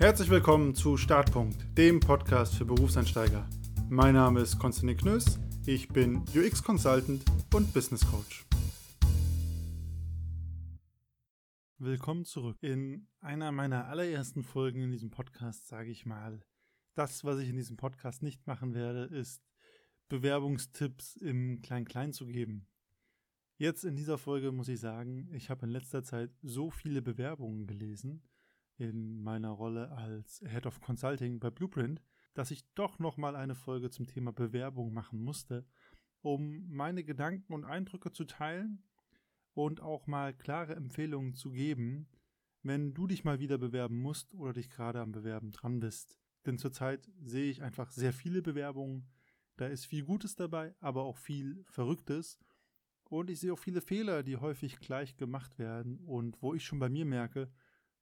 Herzlich willkommen zu Startpunkt, dem Podcast für Berufseinsteiger. Mein Name ist Konstantin Knöss, ich bin UX Consultant und Business Coach. Willkommen zurück. In einer meiner allerersten Folgen in diesem Podcast sage ich mal, das, was ich in diesem Podcast nicht machen werde, ist Bewerbungstipps im Klein-Klein zu geben. Jetzt in dieser Folge muss ich sagen, ich habe in letzter Zeit so viele Bewerbungen gelesen, in meiner Rolle als Head of Consulting bei Blueprint, dass ich doch nochmal eine Folge zum Thema Bewerbung machen musste, um meine Gedanken und Eindrücke zu teilen und auch mal klare Empfehlungen zu geben, wenn du dich mal wieder bewerben musst oder dich gerade am Bewerben dran bist. Denn zurzeit sehe ich einfach sehr viele Bewerbungen, da ist viel Gutes dabei, aber auch viel Verrücktes. Und ich sehe auch viele Fehler, die häufig gleich gemacht werden und wo ich schon bei mir merke,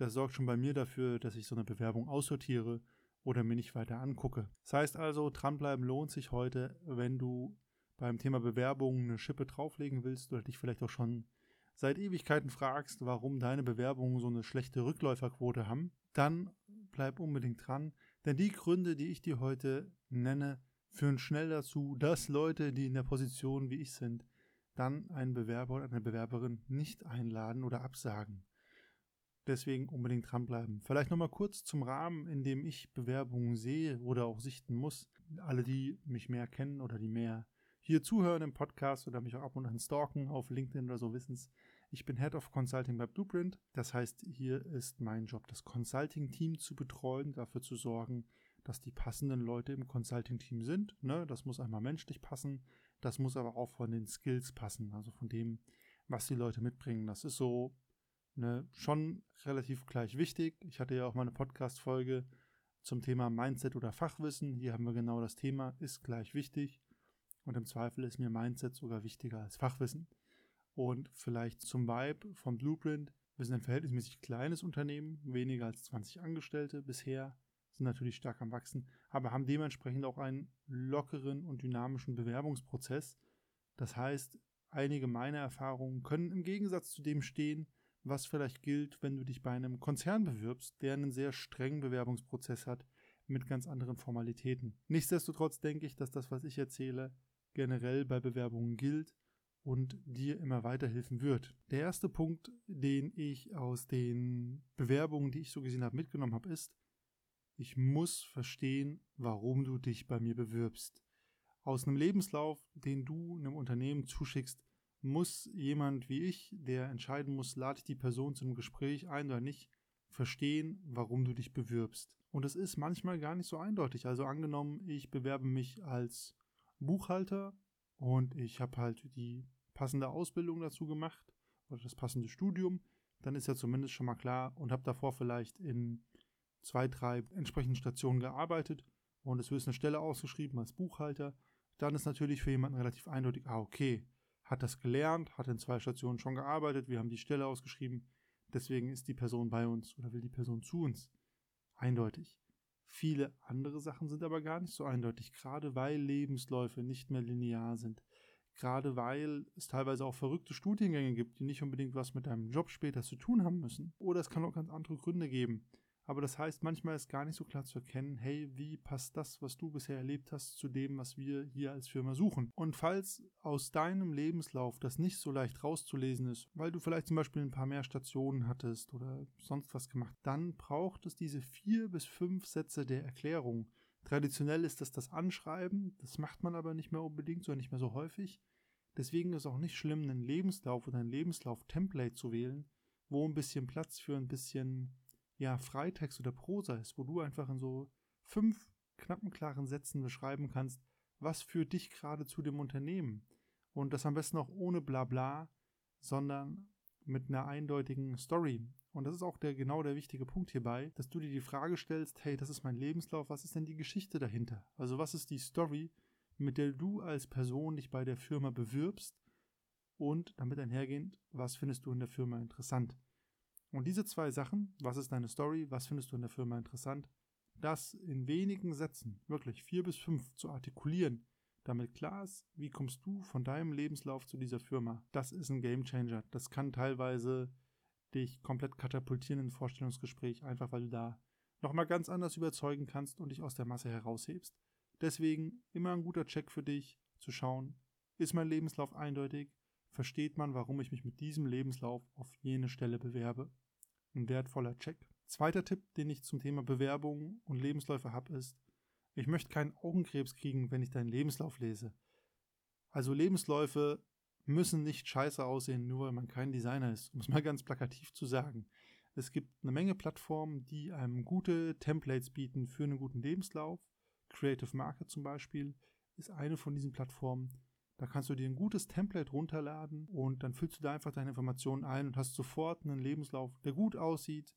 das sorgt schon bei mir dafür, dass ich so eine Bewerbung aussortiere oder mir nicht weiter angucke. Das heißt also, dranbleiben lohnt sich heute, wenn du beim Thema Bewerbung eine Schippe drauflegen willst oder dich vielleicht auch schon seit Ewigkeiten fragst, warum deine Bewerbungen so eine schlechte Rückläuferquote haben, dann bleib unbedingt dran, denn die Gründe, die ich dir heute nenne, führen schnell dazu, dass Leute, die in der Position wie ich sind, dann einen Bewerber oder eine Bewerberin nicht einladen oder absagen. Deswegen unbedingt dranbleiben. Vielleicht nochmal kurz zum Rahmen, in dem ich Bewerbungen sehe oder auch sichten muss. Alle, die mich mehr kennen oder die mehr hier zuhören im Podcast oder mich auch ab und an stalken auf LinkedIn oder so, wissen es. Ich bin Head of Consulting bei Blueprint. Das heißt, hier ist mein Job, das Consulting-Team zu betreuen, dafür zu sorgen, dass die passenden Leute im Consulting-Team sind. Ne? Das muss einmal menschlich passen, das muss aber auch von den Skills passen, also von dem, was die Leute mitbringen. Das ist so ne, schon relativ gleich wichtig. Ich hatte ja auch mal eine Podcast-Folge zum Thema Mindset oder Fachwissen. Hier haben wir genau das Thema, ist gleich wichtig. Und im Zweifel ist mir Mindset sogar wichtiger als Fachwissen. Und vielleicht zum Vibe vom Blueprint. Wir sind ein verhältnismäßig kleines Unternehmen, weniger als 20 Angestellte bisher, sind natürlich stark am Wachsen, aber haben dementsprechend auch einen lockeren und dynamischen Bewerbungsprozess. Das heißt, einige meiner Erfahrungen können im Gegensatz zu dem stehen, was vielleicht gilt, wenn du dich bei einem Konzern bewirbst, der einen sehr strengen Bewerbungsprozess hat mit ganz anderen Formalitäten. Nichtsdestotrotz denke ich, dass das, was ich erzähle, generell bei Bewerbungen gilt und dir immer weiterhelfen wird. Der erste Punkt, den ich aus den Bewerbungen, die ich so gesehen habe, mitgenommen habe, ist, ich muss verstehen, warum du dich bei mir bewirbst. Aus einem Lebenslauf, den du einem Unternehmen zuschickst, muss jemand wie ich, der entscheiden muss, lade ich die Person zu einem Gespräch ein oder nicht, verstehen, warum du dich bewirbst. Und es ist manchmal gar nicht so eindeutig. Also angenommen, ich bewerbe mich als Buchhalter und ich habe halt die passende Ausbildung dazu gemacht oder das passende Studium, dann ist ja zumindest schon mal klar und habe davor vielleicht in zwei, drei entsprechenden Stationen gearbeitet und es wird eine Stelle ausgeschrieben als Buchhalter, dann ist natürlich für jemanden relativ eindeutig, ah, okay, hat das gelernt, hat in zwei Stationen schon gearbeitet, wir haben die Stelle ausgeschrieben, deswegen ist die Person bei uns oder will die Person zu uns. Eindeutig. Viele andere Sachen sind aber gar nicht so eindeutig, gerade weil Lebensläufe nicht mehr linear sind. Gerade weil es teilweise auch verrückte Studiengänge gibt, die nicht unbedingt was mit deinem Job später zu tun haben müssen. Oder es kann auch ganz andere Gründe geben. Aber das heißt, manchmal ist gar nicht so klar zu erkennen, hey, wie passt das, was du bisher erlebt hast, zu dem, was wir hier als Firma suchen. Und falls aus deinem Lebenslauf das nicht so leicht rauszulesen ist, weil du vielleicht zum Beispiel ein paar mehr Stationen hattest oder sonst was gemacht, dann braucht es diese vier bis fünf Sätze der Erklärung. Traditionell ist das das Anschreiben, das macht man aber nicht mehr unbedingt, sondern nicht mehr so häufig. Deswegen ist es auch nicht schlimm, einen Lebenslauf oder ein Lebenslauf-Template zu wählen, wo ein bisschen Platz für ein bisschen ja, Freitext oder Prosa ist, wo du einfach in so fünf knappen, klaren Sätzen beschreiben kannst, was führt dich gerade zu dem Unternehmen. Und das am besten auch ohne Blabla, sondern mit einer eindeutigen Story. Und das ist auch der, genau der wichtige Punkt hierbei, dass du dir die Frage stellst, hey, das ist mein Lebenslauf, was ist denn die Geschichte dahinter? Also was ist die Story, mit der du als Person dich bei der Firma bewirbst und damit einhergehend, was findest du in der Firma interessant? Und diese zwei Sachen, was ist deine Story, was findest du in der Firma interessant, das in wenigen Sätzen, wirklich vier bis fünf, zu artikulieren, damit klar ist, wie kommst du von deinem Lebenslauf zu dieser Firma. Das ist ein Game Changer. Das kann teilweise dich komplett katapultieren in ein Vorstellungsgespräch, einfach weil du da nochmal ganz anders überzeugen kannst und dich aus der Masse heraushebst. Deswegen immer ein guter Check für dich, zu schauen, ist mein Lebenslauf eindeutig, versteht man, warum ich mich mit diesem Lebenslauf auf jene Stelle bewerbe. Ein wertvoller Check. Zweiter Tipp, den ich zum Thema Bewerbung und Lebensläufe habe, ist, ich möchte keinen Augenkrebs kriegen, wenn ich deinen Lebenslauf lese. Also Lebensläufe müssen nicht scheiße aussehen, nur weil man kein Designer ist, um es mal ganz plakativ zu sagen. Es gibt eine Menge Plattformen, die einem gute Templates bieten für einen guten Lebenslauf. Creative Market zum Beispiel ist eine von diesen Plattformen. Da kannst du dir ein gutes Template runterladen und dann füllst du da einfach deine Informationen ein und hast sofort einen Lebenslauf, der gut aussieht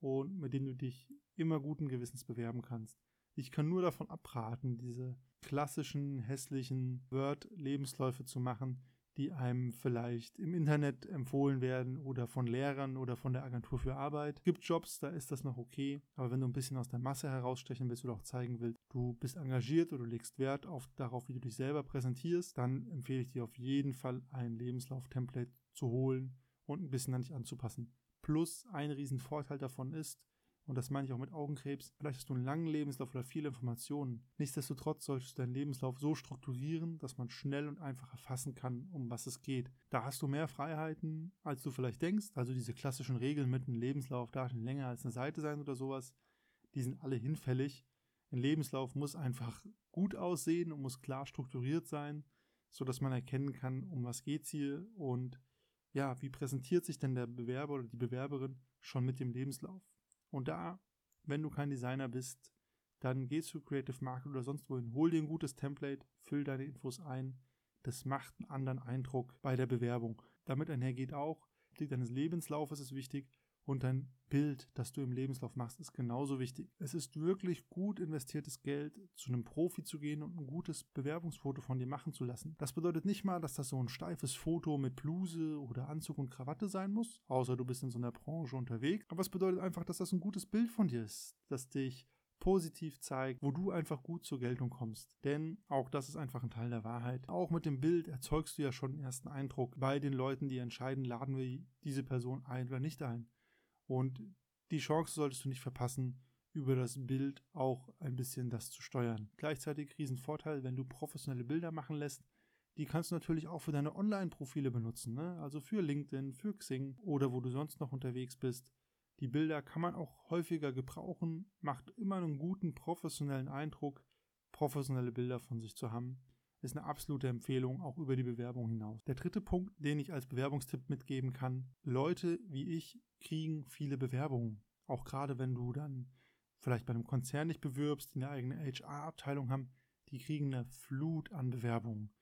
und mit dem du dich immer guten Gewissens bewerben kannst. Ich kann nur davon abraten, diese klassischen, hässlichen Word-Lebensläufe zu machen, die einem vielleicht im Internet empfohlen werden oder von Lehrern oder von der Agentur für Arbeit. Es gibt Jobs, da ist das noch okay, aber wenn du ein bisschen aus der Masse herausstechen willst oder auch zeigen willst, du bist engagiert oder du legst Wert auf darauf, wie du dich selber präsentierst, dann empfehle ich dir auf jeden Fall ein Lebenslauf-Template zu holen und ein bisschen an dich anzupassen. Plus ein riesen Vorteil davon ist, und das meine ich auch mit Augenkrebs, vielleicht hast du einen langen Lebenslauf oder viele Informationen. Nichtsdestotrotz solltest du deinen Lebenslauf so strukturieren, dass man schnell und einfach erfassen kann, um was es geht. Da hast du mehr Freiheiten, als du vielleicht denkst. Also diese klassischen Regeln mit einem Lebenslauf darf nicht länger als eine Seite sein oder sowas, die sind alle hinfällig. Ein Lebenslauf muss einfach gut aussehen und muss klar strukturiert sein, sodass man erkennen kann, um was geht's hier und ja, wie präsentiert sich denn der Bewerber oder die Bewerberin schon mit dem Lebenslauf? Und da, wenn du kein Designer bist, dann geh zu Creative Market oder sonst wohin, hol dir ein gutes Template, füll deine Infos ein. Das macht einen anderen Eindruck bei der Bewerbung. Damit einhergeht auch, deines Lebenslaufes ist wichtig, und dein Bild, das du im Lebenslauf machst, ist genauso wichtig. Es ist wirklich gut investiertes Geld, zu einem Profi zu gehen und ein gutes Bewerbungsfoto von dir machen zu lassen. Das bedeutet nicht mal, dass das so ein steifes Foto mit Bluse oder Anzug und Krawatte sein muss, außer du bist in so einer Branche unterwegs. Aber es bedeutet einfach, dass das ein gutes Bild von dir ist, das dich positiv zeigt, wo du einfach gut zur Geltung kommst. Denn auch das ist einfach ein Teil der Wahrheit. Auch mit dem Bild erzeugst du ja schon einen ersten Eindruck bei den Leuten, die entscheiden, laden wir diese Person ein oder nicht ein. Und die Chance solltest du nicht verpassen, über das Bild auch ein bisschen das zu steuern. Gleichzeitig Riesenvorteil, wenn du professionelle Bilder machen lässt, die kannst du natürlich auch für deine Online-Profile benutzen, ne? also für LinkedIn, für Xing oder wo du sonst noch unterwegs bist. Die Bilder kann man auch häufiger gebrauchen, macht immer einen guten professionellen Eindruck, professionelle Bilder von sich zu haben ist eine absolute Empfehlung, auch über die Bewerbung hinaus. Der dritte Punkt, den ich als Bewerbungstipp mitgeben kann, Leute wie ich kriegen viele Bewerbungen. Auch gerade wenn du dann vielleicht bei einem Konzern dich bewirbst, die eine eigene HR-Abteilung haben, die kriegen eine Flut an Bewerbungen.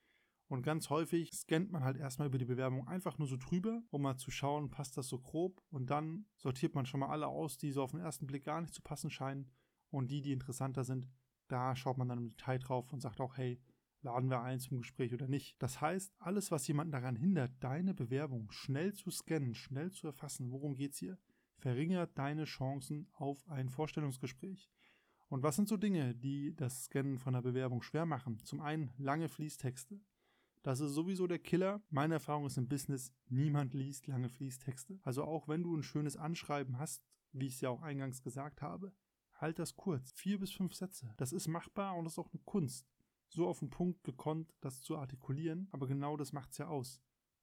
Und ganz häufig scannt man halt erstmal über die Bewerbung einfach nur so drüber, um mal zu schauen, passt das so grob. Und dann sortiert man schon mal alle aus, die so auf den ersten Blick gar nicht zu passen scheinen. Und die, die interessanter sind, da schaut man dann im Detail drauf und sagt auch, hey, laden wir ein zum Gespräch oder nicht. Das heißt, alles, was jemanden daran hindert, deine Bewerbung schnell zu scannen, schnell zu erfassen, worum geht es hier, verringert deine Chancen auf ein Vorstellungsgespräch. Und was sind so Dinge, die das Scannen von der Bewerbung schwer machen? Zum einen lange Fließtexte. Das ist sowieso der Killer. Meine Erfahrung ist im Business, niemand liest lange Fließtexte. Also auch wenn du ein schönes Anschreiben hast, wie ich es ja auch eingangs gesagt habe, halt das kurz. Vier bis fünf Sätze. Das ist machbar und ist auch eine Kunst so auf den Punkt gekonnt, das zu artikulieren, aber genau das macht's ja aus.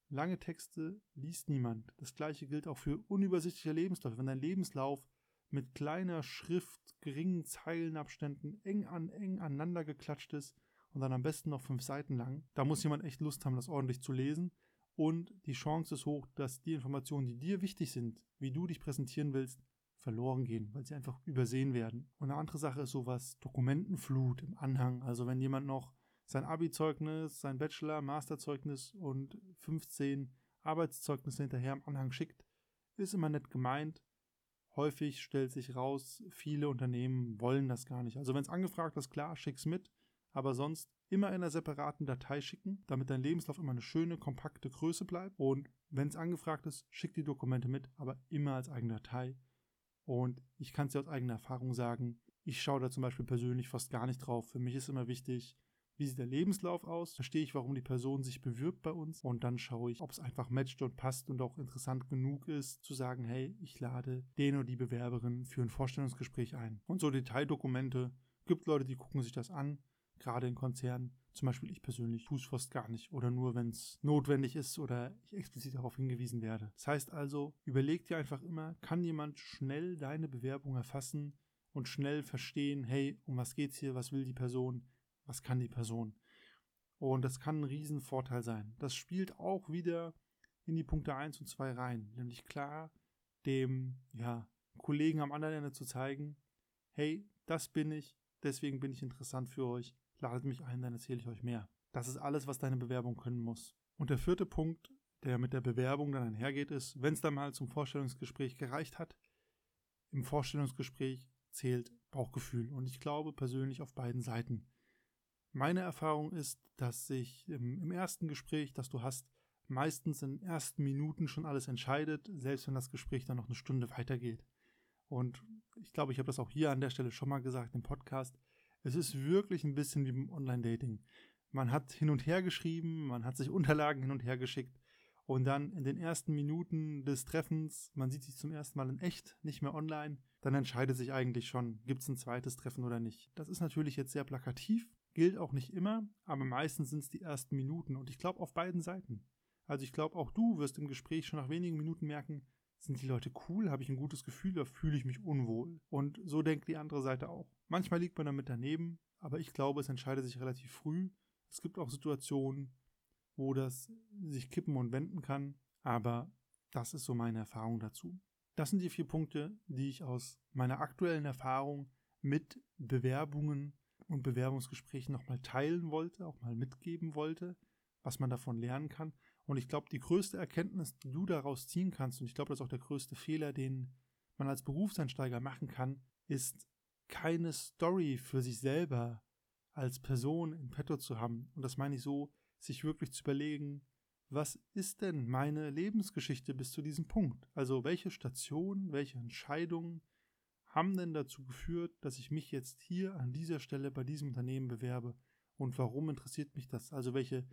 Lange Texte liest niemand. Das gleiche gilt auch für unübersichtliche Lebensläufe. Wenn dein Lebenslauf mit kleiner Schrift, geringen Zeilenabständen eng an eng aneinander geklatscht ist und dann am besten noch fünf Seiten lang, da muss jemand echt Lust haben, das ordentlich zu lesen. Und die Chance ist hoch, dass die Informationen, die dir wichtig sind, wie du dich präsentieren willst, verloren gehen, weil sie einfach übersehen werden. Und eine andere Sache ist sowas Dokumentenflut im Anhang. Also wenn jemand noch sein Abi-Zeugnis, sein Bachelor, Masterzeugnis und 15 Arbeitszeugnisse hinterher im Anhang schickt, ist immer nett gemeint. Häufig stellt sich raus, viele Unternehmen wollen das gar nicht. Also wenn es angefragt ist, klar, schick's mit, aber sonst immer in einer separaten Datei schicken, damit dein Lebenslauf immer eine schöne, kompakte Größe bleibt. Und wenn es angefragt ist, schick die Dokumente mit, aber immer als eigene Datei. Und ich kann es dir aus eigener Erfahrung sagen, ich schaue da zum Beispiel persönlich fast gar nicht drauf. Für mich ist immer wichtig, wie sieht der Lebenslauf aus, verstehe ich, warum die Person sich bewirbt bei uns und dann schaue ich, ob es einfach matcht und passt und auch interessant genug ist, zu sagen, hey, ich lade den oder die Bewerberin für ein Vorstellungsgespräch ein. Und so Detaildokumente, gibt Leute, die gucken sich das an, gerade in Konzernen. Zum Beispiel ich persönlich tue es fast gar nicht oder nur, wenn es notwendig ist oder ich explizit darauf hingewiesen werde. Das heißt also, überleg dir einfach immer, kann jemand schnell deine Bewerbung erfassen und schnell verstehen, hey, um was geht's hier, was will die Person, was kann die Person. Und das kann ein Riesenvorteil sein. Das spielt auch wieder in die Punkte 1 und 2 rein. Nämlich klar, dem ja, Kollegen am anderen Ende zu zeigen, hey, das bin ich, deswegen bin ich interessant für euch, ladet mich ein, dann erzähle ich euch mehr. Das ist alles, was deine Bewerbung können muss. Und der vierte Punkt, der mit der Bewerbung dann einhergeht, ist, wenn es dann mal zum Vorstellungsgespräch gereicht hat, im Vorstellungsgespräch zählt Bauchgefühl. Und ich glaube persönlich auf beiden Seiten. Meine Erfahrung ist, dass sich im, im, ersten Gespräch, das du hast, meistens in ersten Minuten schon alles entscheidet, selbst wenn das Gespräch dann noch eine Stunde weitergeht. Und ich glaube, ich habe das auch hier an der Stelle schon mal gesagt im Podcast. Es ist wirklich ein bisschen wie beim Online-Dating. Man hat hin und her geschrieben, man hat sich Unterlagen hin und her geschickt und dann in den ersten Minuten des Treffens, man sieht sich zum ersten Mal in echt, nicht mehr online, dann entscheidet sich eigentlich schon, gibt es ein zweites Treffen oder nicht. Das ist natürlich jetzt sehr plakativ, Gilt auch nicht immer, aber meistens sind es die ersten Minuten und ich glaube auf beiden Seiten. Also ich glaube auch du wirst im Gespräch schon nach wenigen Minuten merken, sind die Leute cool, habe ich ein gutes Gefühl oder fühle ich mich unwohl? Und so denkt die andere Seite auch. Manchmal liegt man damit daneben, aber ich glaube, es entscheidet sich relativ früh. Es gibt auch Situationen, wo das sich kippen und wenden kann, aber das ist so meine Erfahrung dazu. Das sind die vier Punkte, die ich aus meiner aktuellen Erfahrung mit Bewerbungen und Bewerbungsgesprächen nochmal teilen wollte, auch mal mitgeben wollte, was man davon lernen kann. Und ich glaube, die größte Erkenntnis, die du daraus ziehen kannst, und ich glaube, das ist auch der größte Fehler, den man als Berufseinsteiger machen kann, ist keine Story für sich selber als Person in petto zu haben. Und das meine ich so, sich wirklich zu überlegen, was ist denn meine Lebensgeschichte bis zu diesem Punkt? Also welche Station, welche Entscheidungen, haben denn dazu geführt, dass ich mich jetzt hier an dieser Stelle bei diesem Unternehmen bewerbe? Und warum interessiert mich das? Also welche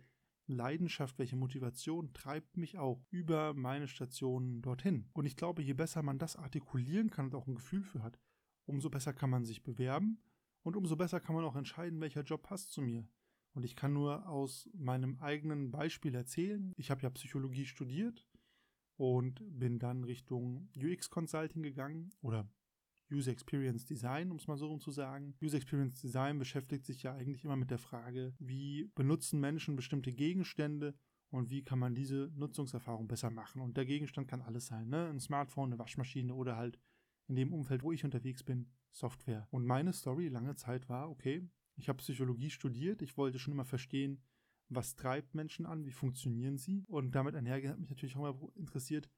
Leidenschaft, welche Motivation treibt mich auch über meine Stationen dorthin? Und ich glaube, je besser man das artikulieren kann und auch ein Gefühl für hat, umso besser kann man sich bewerben und umso besser kann man auch entscheiden, welcher Job passt zu mir. Und ich kann nur aus meinem eigenen Beispiel erzählen. Ich habe ja Psychologie studiert und bin dann Richtung UX Consulting gegangen oder User Experience Design, um es mal so rum zu sagen. User Experience Design beschäftigt sich ja eigentlich immer mit der Frage, wie benutzen Menschen bestimmte Gegenstände und wie kann man diese Nutzungserfahrung besser machen. Und der Gegenstand kann alles sein, ne? Ein Smartphone, eine Waschmaschine oder halt in dem Umfeld, wo ich unterwegs bin, Software. Und meine Story lange Zeit war, okay, ich habe Psychologie studiert, ich wollte schon immer verstehen, was treibt Menschen an, wie funktionieren sie. Und damit einhergehend hat mich natürlich auch immer interessiert,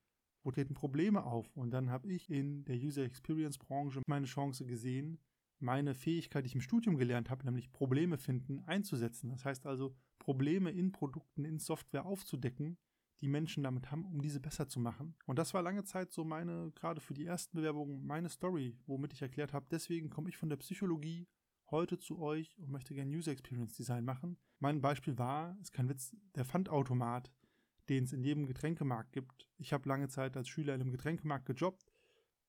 wo treten Probleme auf? Und dann habe ich in der User Experience Branche meine Chance gesehen, meine Fähigkeit, die ich im Studium gelernt habe, nämlich Probleme finden, einzusetzen. Das heißt also, Probleme in Produkten, in Software aufzudecken, die Menschen damit haben, um diese besser zu machen. Und das war lange Zeit so meine, gerade für die ersten Bewerbungen, meine Story, womit ich erklärt habe, deswegen komme ich von der Psychologie heute zu euch und möchte gerne User Experience Design machen. Mein Beispiel war, ist kein Witz, der Pfandautomat den es in jedem Getränkemarkt gibt. Ich habe lange Zeit als Schüler in einem Getränkemarkt gejobbt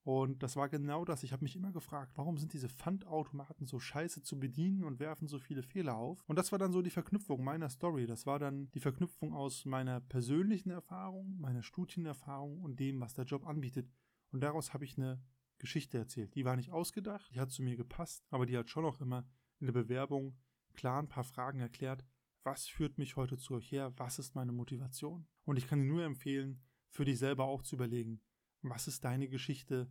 und das war genau das. Ich habe mich immer gefragt, warum sind diese Pfandautomaten so scheiße zu bedienen und werfen so viele Fehler auf? Und das war dann so die Verknüpfung meiner Story. Das war dann die Verknüpfung aus meiner persönlichen Erfahrung, meiner Studienerfahrung und dem, was der Job anbietet. Und daraus habe ich eine Geschichte erzählt. Die war nicht ausgedacht, die hat zu mir gepasst, aber die hat schon auch immer in der Bewerbung klar ein paar Fragen erklärt, was führt mich heute zu euch her, was ist meine Motivation. Und ich kann dir nur empfehlen, für dich selber auch zu überlegen, was ist deine Geschichte,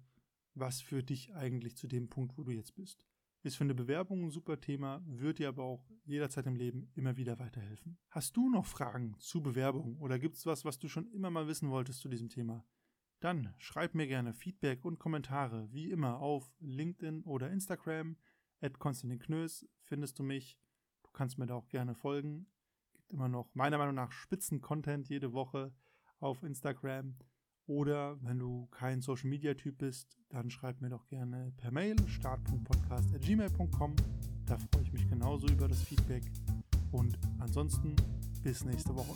was führt dich eigentlich zu dem Punkt, wo du jetzt bist. Ist für eine Bewerbung ein super Thema, wird dir aber auch jederzeit im Leben immer wieder weiterhelfen. Hast du noch Fragen zu Bewerbung oder gibt es was, was du schon immer mal wissen wolltest zu diesem Thema? Dann schreib mir gerne Feedback und Kommentare, wie immer auf LinkedIn oder Instagram. At Konstantin Knös findest du mich kannst mir da auch gerne folgen. Gibt immer noch meiner Meinung nach Spitzen-Content jede Woche auf Instagram. Oder wenn du kein Social Media Typ bist, dann schreib mir doch gerne per Mail start.podcast.gmail.com. Da freue ich mich genauso über das Feedback. Und ansonsten bis nächste Woche.